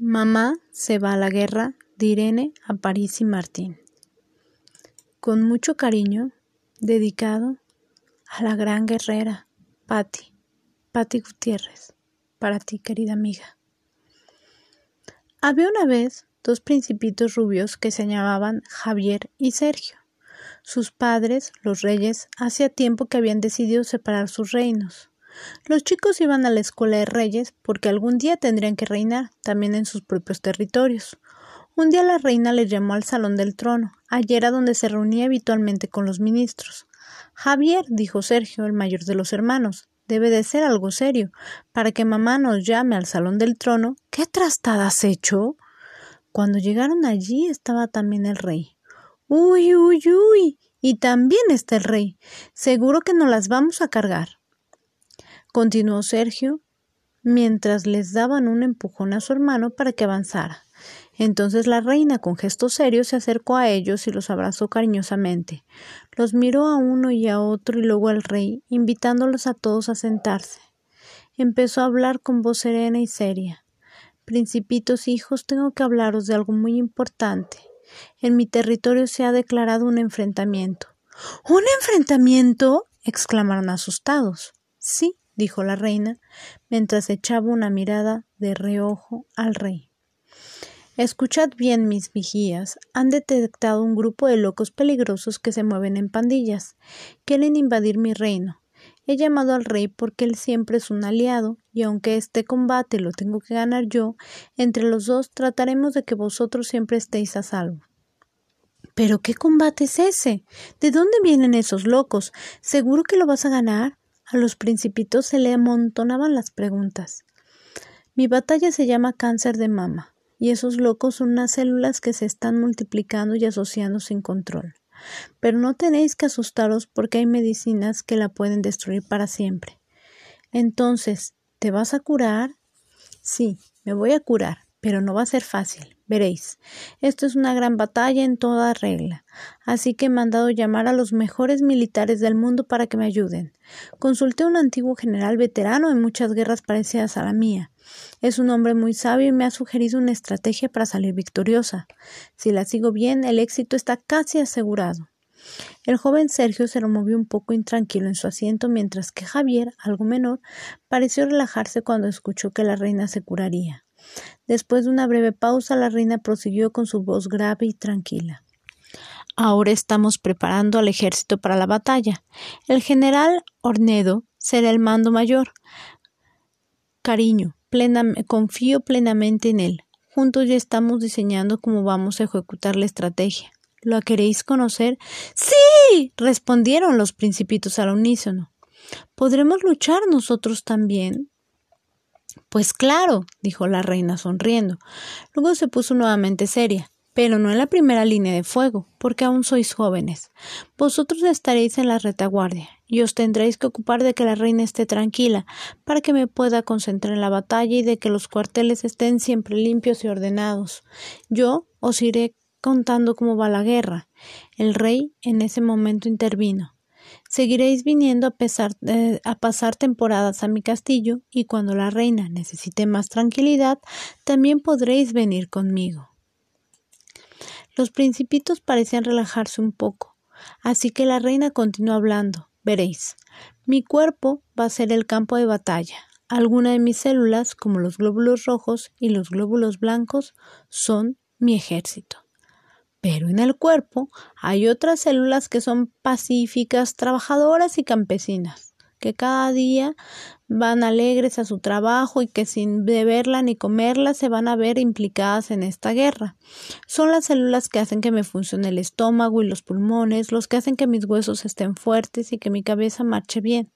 Mamá se va a la guerra de Irene a París y Martín. Con mucho cariño, dedicado a la gran guerrera, Patti, Patti Gutiérrez, para ti, querida amiga. Había una vez dos principitos rubios que se llamaban Javier y Sergio. Sus padres, los reyes, hacía tiempo que habían decidido separar sus reinos. Los chicos iban a la escuela de reyes porque algún día tendrían que reinar, también en sus propios territorios. Un día la reina les llamó al salón del trono, allí era donde se reunía habitualmente con los ministros. Javier, dijo Sergio, el mayor de los hermanos, debe de ser algo serio, para que mamá nos llame al salón del trono. ¿Qué trastada has hecho? Cuando llegaron allí estaba también el rey. Uy, uy, uy. Y también está el rey. Seguro que no las vamos a cargar continuó Sergio, mientras les daban un empujón a su hermano para que avanzara. Entonces la reina, con gesto serio, se acercó a ellos y los abrazó cariñosamente. Los miró a uno y a otro y luego al rey, invitándolos a todos a sentarse. Empezó a hablar con voz serena y seria. Principitos hijos, tengo que hablaros de algo muy importante. En mi territorio se ha declarado un enfrentamiento. ¿Un enfrentamiento? exclamaron asustados. Sí, dijo la reina, mientras echaba una mirada de reojo al rey. Escuchad bien, mis vigías. Han detectado un grupo de locos peligrosos que se mueven en pandillas. Quieren invadir mi reino. He llamado al rey porque él siempre es un aliado, y aunque este combate lo tengo que ganar yo, entre los dos trataremos de que vosotros siempre estéis a salvo. ¿Pero qué combate es ese? ¿De dónde vienen esos locos? ¿Seguro que lo vas a ganar? A los principitos se le amontonaban las preguntas. Mi batalla se llama cáncer de mama, y esos locos son unas células que se están multiplicando y asociando sin control. Pero no tenéis que asustaros porque hay medicinas que la pueden destruir para siempre. Entonces, ¿te vas a curar? Sí, me voy a curar, pero no va a ser fácil. Veréis, esto es una gran batalla en toda regla, así que he mandado llamar a los mejores militares del mundo para que me ayuden. Consulté a un antiguo general veterano en muchas guerras parecidas a la mía. Es un hombre muy sabio y me ha sugerido una estrategia para salir victoriosa. Si la sigo bien, el éxito está casi asegurado. El joven Sergio se removió un poco intranquilo en su asiento, mientras que Javier, algo menor, pareció relajarse cuando escuchó que la reina se curaría. Después de una breve pausa, la reina prosiguió con su voz grave y tranquila. Ahora estamos preparando al ejército para la batalla. El general Ornedo será el mando mayor. Cariño, confío plenamente en él. Juntos ya estamos diseñando cómo vamos a ejecutar la estrategia. ¿Lo queréis conocer? Sí. respondieron los principitos al unísono. ¿Podremos luchar nosotros también? Pues claro, dijo la reina sonriendo. Luego se puso nuevamente seria. Pero no en la primera línea de fuego, porque aún sois jóvenes. Vosotros estaréis en la retaguardia, y os tendréis que ocupar de que la reina esté tranquila, para que me pueda concentrar en la batalla y de que los cuarteles estén siempre limpios y ordenados. Yo os iré contando cómo va la guerra. El rey en ese momento intervino. Seguiréis viniendo a, pesar, a pasar temporadas a mi castillo y cuando la reina necesite más tranquilidad, también podréis venir conmigo. Los principitos parecían relajarse un poco, así que la reina continuó hablando. Veréis, mi cuerpo va a ser el campo de batalla. Algunas de mis células, como los glóbulos rojos y los glóbulos blancos, son mi ejército. Pero en el cuerpo hay otras células que son pacíficas, trabajadoras y campesinas, que cada día van alegres a su trabajo y que sin beberla ni comerla se van a ver implicadas en esta guerra. Son las células que hacen que me funcione el estómago y los pulmones, los que hacen que mis huesos estén fuertes y que mi cabeza marche bien.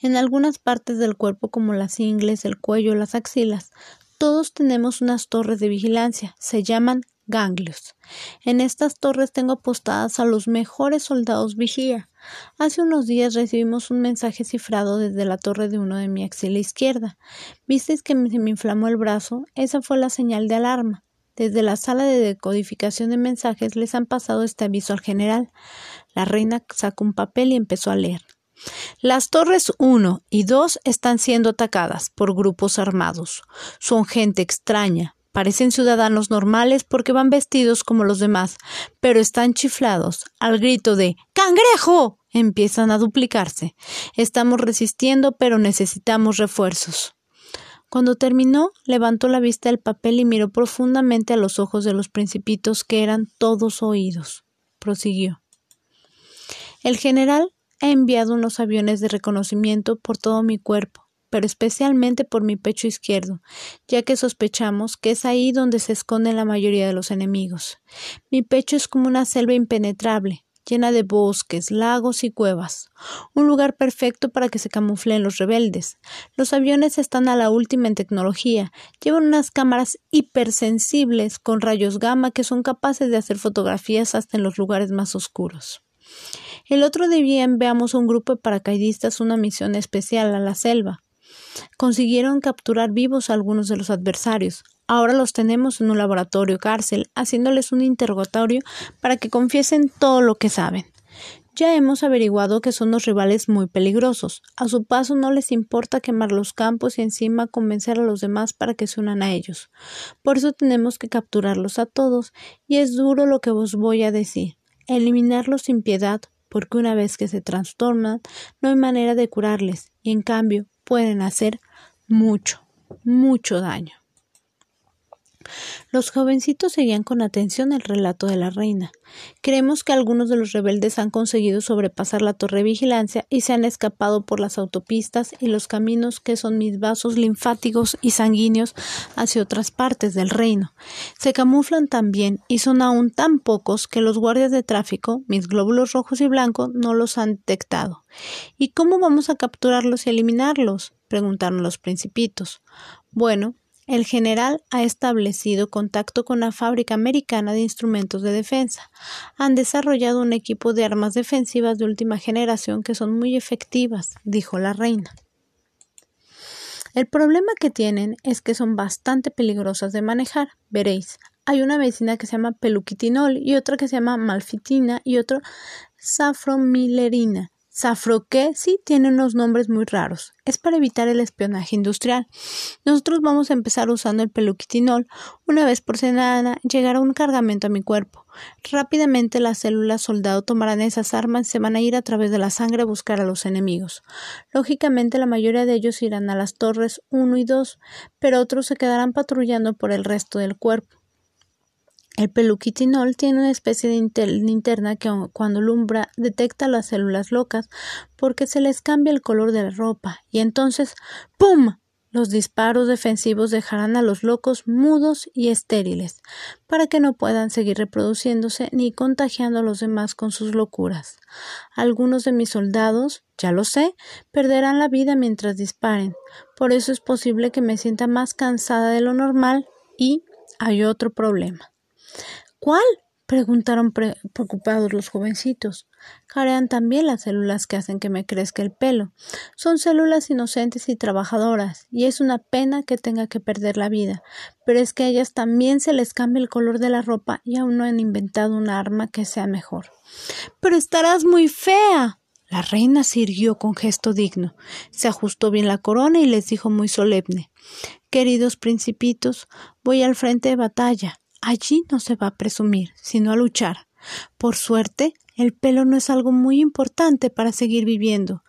En algunas partes del cuerpo como las ingles, el cuello, las axilas, todos tenemos unas torres de vigilancia, se llaman ganglios. En estas torres tengo apostadas a los mejores soldados vigía. Hace unos días recibimos un mensaje cifrado desde la torre de uno de mi axila izquierda. ¿Visteis que se me inflamó el brazo? Esa fue la señal de alarma. Desde la sala de decodificación de mensajes les han pasado este aviso al general. La reina sacó un papel y empezó a leer. Las torres 1 y 2 están siendo atacadas por grupos armados. Son gente extraña, parecen ciudadanos normales porque van vestidos como los demás, pero están chiflados. Al grito de ¡Cangrejo! empiezan a duplicarse. Estamos resistiendo, pero necesitamos refuerzos. Cuando terminó, levantó la vista del papel y miró profundamente a los ojos de los principitos que eran todos oídos. Prosiguió. El general ha enviado unos aviones de reconocimiento por todo mi cuerpo, pero especialmente por mi pecho izquierdo, ya que sospechamos que es ahí donde se esconden la mayoría de los enemigos. Mi pecho es como una selva impenetrable, llena de bosques, lagos y cuevas, un lugar perfecto para que se camuflen los rebeldes. Los aviones están a la última en tecnología, llevan unas cámaras hipersensibles con rayos gamma que son capaces de hacer fotografías hasta en los lugares más oscuros. El otro día enviamos un grupo de paracaidistas una misión especial a la selva. Consiguieron capturar vivos a algunos de los adversarios, Ahora los tenemos en un laboratorio cárcel, haciéndoles un interrogatorio para que confiesen todo lo que saben. Ya hemos averiguado que son los rivales muy peligrosos. A su paso no les importa quemar los campos y encima convencer a los demás para que se unan a ellos. Por eso tenemos que capturarlos a todos, y es duro lo que os voy a decir. Eliminarlos sin piedad, porque una vez que se trastornan, no hay manera de curarles, y en cambio pueden hacer mucho, mucho daño. Los jovencitos seguían con atención el relato de la reina. Creemos que algunos de los rebeldes han conseguido sobrepasar la torre de vigilancia y se han escapado por las autopistas y los caminos que son mis vasos linfáticos y sanguíneos hacia otras partes del reino. Se camuflan también y son aún tan pocos que los guardias de tráfico, mis glóbulos rojos y blancos, no los han detectado. ¿Y cómo vamos a capturarlos y eliminarlos? preguntaron los principitos. Bueno, el general ha establecido contacto con la fábrica americana de instrumentos de defensa. Han desarrollado un equipo de armas defensivas de última generación que son muy efectivas, dijo la reina. El problema que tienen es que son bastante peligrosas de manejar. Veréis, hay una medicina que se llama peluquitinol y otra que se llama malfitina y otra safromilerina Safroque sí tiene unos nombres muy raros. Es para evitar el espionaje industrial. Nosotros vamos a empezar usando el peluquitinol. Una vez por semana llegará un cargamento a mi cuerpo. Rápidamente las células soldado tomarán esas armas y se van a ir a través de la sangre a buscar a los enemigos. Lógicamente la mayoría de ellos irán a las torres 1 y 2, pero otros se quedarán patrullando por el resto del cuerpo. El peluquitinol tiene una especie de linterna que cuando lumbra detecta las células locas porque se les cambia el color de la ropa y entonces ¡pum! Los disparos defensivos dejarán a los locos mudos y estériles para que no puedan seguir reproduciéndose ni contagiando a los demás con sus locuras. Algunos de mis soldados, ya lo sé, perderán la vida mientras disparen. Por eso es posible que me sienta más cansada de lo normal y hay otro problema. ¿Cuál? preguntaron preocupados los jovencitos. Carean también las células que hacen que me crezca el pelo. Son células inocentes y trabajadoras, y es una pena que tenga que perder la vida, pero es que a ellas también se les cambia el color de la ropa y aún no han inventado un arma que sea mejor. Pero estarás muy fea. La reina se irguió con gesto digno, se ajustó bien la corona y les dijo muy solemne Queridos principitos, voy al frente de batalla. Allí no se va a presumir, sino a luchar. Por suerte, el pelo no es algo muy importante para seguir viviendo.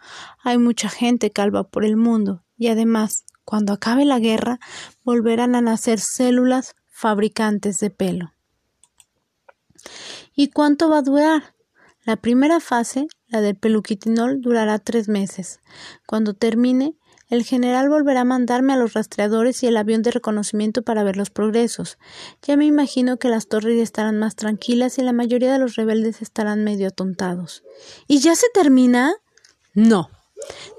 Hay mucha gente calva por el mundo y además, cuando acabe la guerra, volverán a nacer células fabricantes de pelo. ¿Y cuánto va a durar? La primera fase, la del peluquitinol, durará tres meses. Cuando termine, el general volverá a mandarme a los rastreadores y el avión de reconocimiento para ver los progresos. Ya me imagino que las torres estarán más tranquilas y la mayoría de los rebeldes estarán medio atontados. ¿Y ya se termina? No.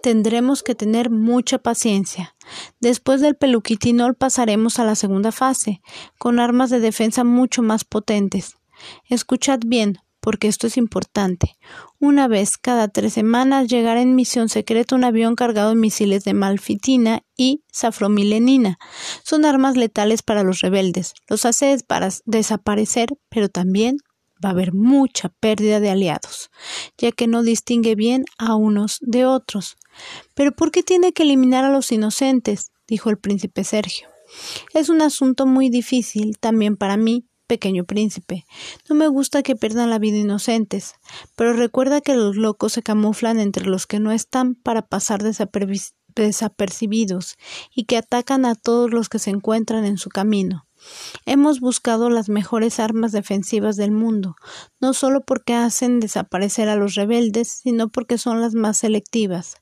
Tendremos que tener mucha paciencia. Después del peluquitinol pasaremos a la segunda fase, con armas de defensa mucho más potentes. Escuchad bien, porque esto es importante. Una vez cada tres semanas llegará en misión secreta un avión cargado de misiles de malfitina y safromilenina. Son armas letales para los rebeldes. Los hace desaparecer, pero también va a haber mucha pérdida de aliados, ya que no distingue bien a unos de otros. Pero ¿por qué tiene que eliminar a los inocentes? dijo el príncipe Sergio. Es un asunto muy difícil también para mí, pequeño príncipe. No me gusta que pierdan la vida inocentes, pero recuerda que los locos se camuflan entre los que no están para pasar desapercibidos y que atacan a todos los que se encuentran en su camino. Hemos buscado las mejores armas defensivas del mundo, no solo porque hacen desaparecer a los rebeldes, sino porque son las más selectivas.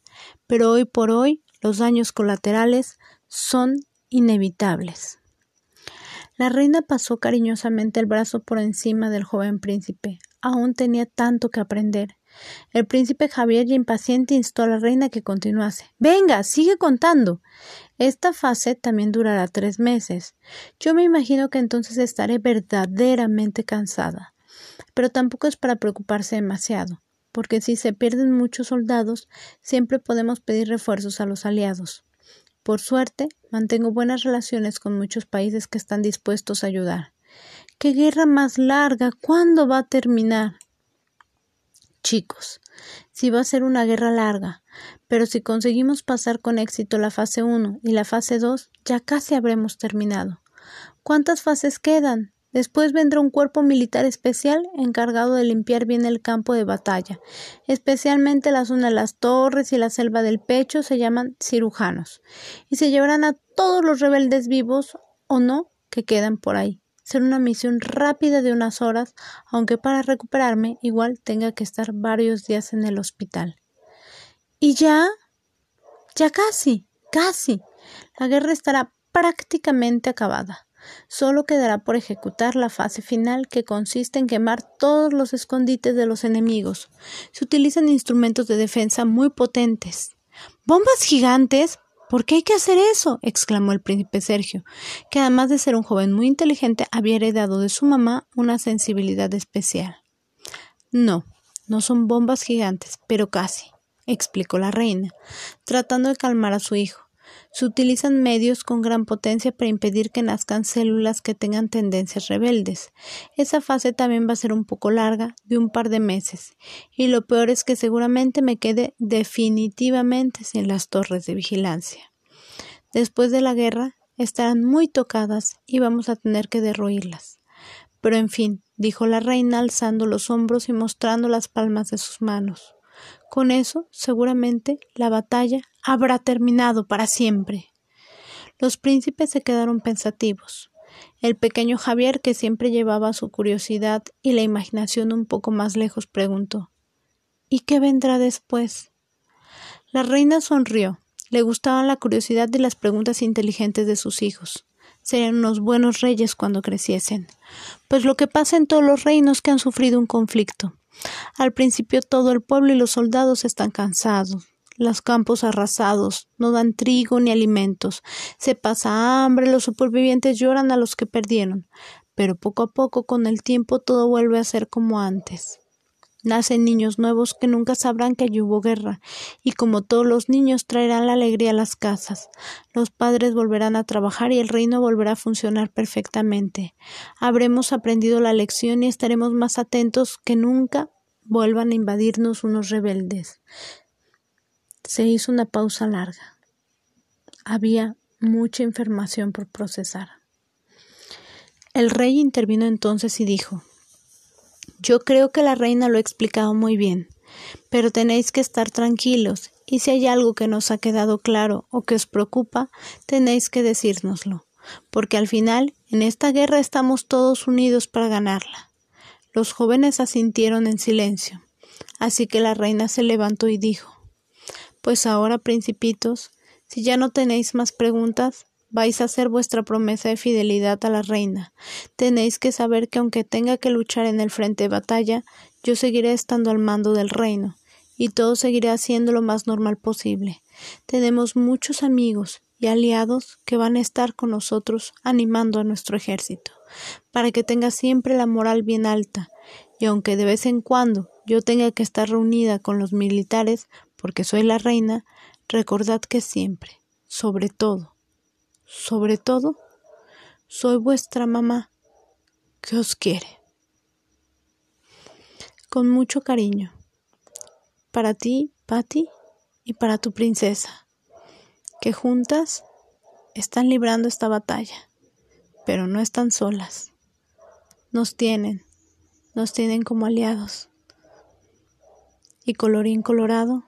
Pero hoy por hoy los daños colaterales son inevitables. La reina pasó cariñosamente el brazo por encima del joven príncipe. Aún tenía tanto que aprender. El príncipe Javier, impaciente, instó a la reina que continuase. Venga, sigue contando. Esta fase también durará tres meses. Yo me imagino que entonces estaré verdaderamente cansada. Pero tampoco es para preocuparse demasiado, porque si se pierden muchos soldados, siempre podemos pedir refuerzos a los aliados. Por suerte, mantengo buenas relaciones con muchos países que están dispuestos a ayudar. ¡Qué guerra más larga! ¿Cuándo va a terminar? Chicos, sí va a ser una guerra larga, pero si conseguimos pasar con éxito la fase 1 y la fase 2, ya casi habremos terminado. ¿Cuántas fases quedan? Después vendrá un cuerpo militar especial encargado de limpiar bien el campo de batalla. Especialmente la zona de las torres y la selva del pecho se llaman cirujanos. Y se llevarán a todos los rebeldes vivos o no que quedan por ahí. Será una misión rápida de unas horas, aunque para recuperarme igual tenga que estar varios días en el hospital. Y ya, ya casi, casi. La guerra estará prácticamente acabada. Solo quedará por ejecutar la fase final que consiste en quemar todos los escondites de los enemigos. Se utilizan instrumentos de defensa muy potentes. ¿Bombas gigantes? ¿Por qué hay que hacer eso? exclamó el príncipe Sergio, que además de ser un joven muy inteligente, había heredado de su mamá una sensibilidad especial. No, no son bombas gigantes, pero casi, explicó la reina, tratando de calmar a su hijo. Se utilizan medios con gran potencia para impedir que nazcan células que tengan tendencias rebeldes. Esa fase también va a ser un poco larga, de un par de meses, y lo peor es que seguramente me quede definitivamente sin las torres de vigilancia. Después de la guerra estarán muy tocadas y vamos a tener que derruirlas. Pero en fin, dijo la reina alzando los hombros y mostrando las palmas de sus manos. Con eso, seguramente, la batalla habrá terminado para siempre. Los príncipes se quedaron pensativos. El pequeño Javier, que siempre llevaba su curiosidad y la imaginación un poco más lejos, preguntó ¿Y qué vendrá después? La reina sonrió. Le gustaban la curiosidad y las preguntas inteligentes de sus hijos. Serían unos buenos reyes cuando creciesen. Pues lo que pasa en todos los reinos que han sufrido un conflicto. Al principio todo el pueblo y los soldados están cansados, los campos arrasados, no dan trigo ni alimentos, se pasa hambre, los supervivientes lloran a los que perdieron, pero poco a poco con el tiempo todo vuelve a ser como antes. Nacen niños nuevos que nunca sabrán que allí hubo guerra, y como todos los niños traerán la alegría a las casas. Los padres volverán a trabajar y el reino volverá a funcionar perfectamente. Habremos aprendido la lección y estaremos más atentos que nunca vuelvan a invadirnos unos rebeldes. Se hizo una pausa larga. Había mucha información por procesar. El rey intervino entonces y dijo yo creo que la reina lo ha explicado muy bien, pero tenéis que estar tranquilos y si hay algo que nos ha quedado claro o que os preocupa, tenéis que decírnoslo, porque al final en esta guerra estamos todos unidos para ganarla. Los jóvenes asintieron en silencio, así que la reina se levantó y dijo Pues ahora, principitos, si ya no tenéis más preguntas, vais a hacer vuestra promesa de fidelidad a la reina. Tenéis que saber que aunque tenga que luchar en el frente de batalla, yo seguiré estando al mando del reino, y todo seguirá siendo lo más normal posible. Tenemos muchos amigos y aliados que van a estar con nosotros animando a nuestro ejército, para que tenga siempre la moral bien alta, y aunque de vez en cuando yo tenga que estar reunida con los militares, porque soy la reina, recordad que siempre, sobre todo, sobre todo, soy vuestra mamá que os quiere. con mucho cariño. Para ti, Patty, y para tu princesa, que juntas están librando esta batalla, pero no están solas. Nos tienen, nos tienen como aliados. Y colorín colorado,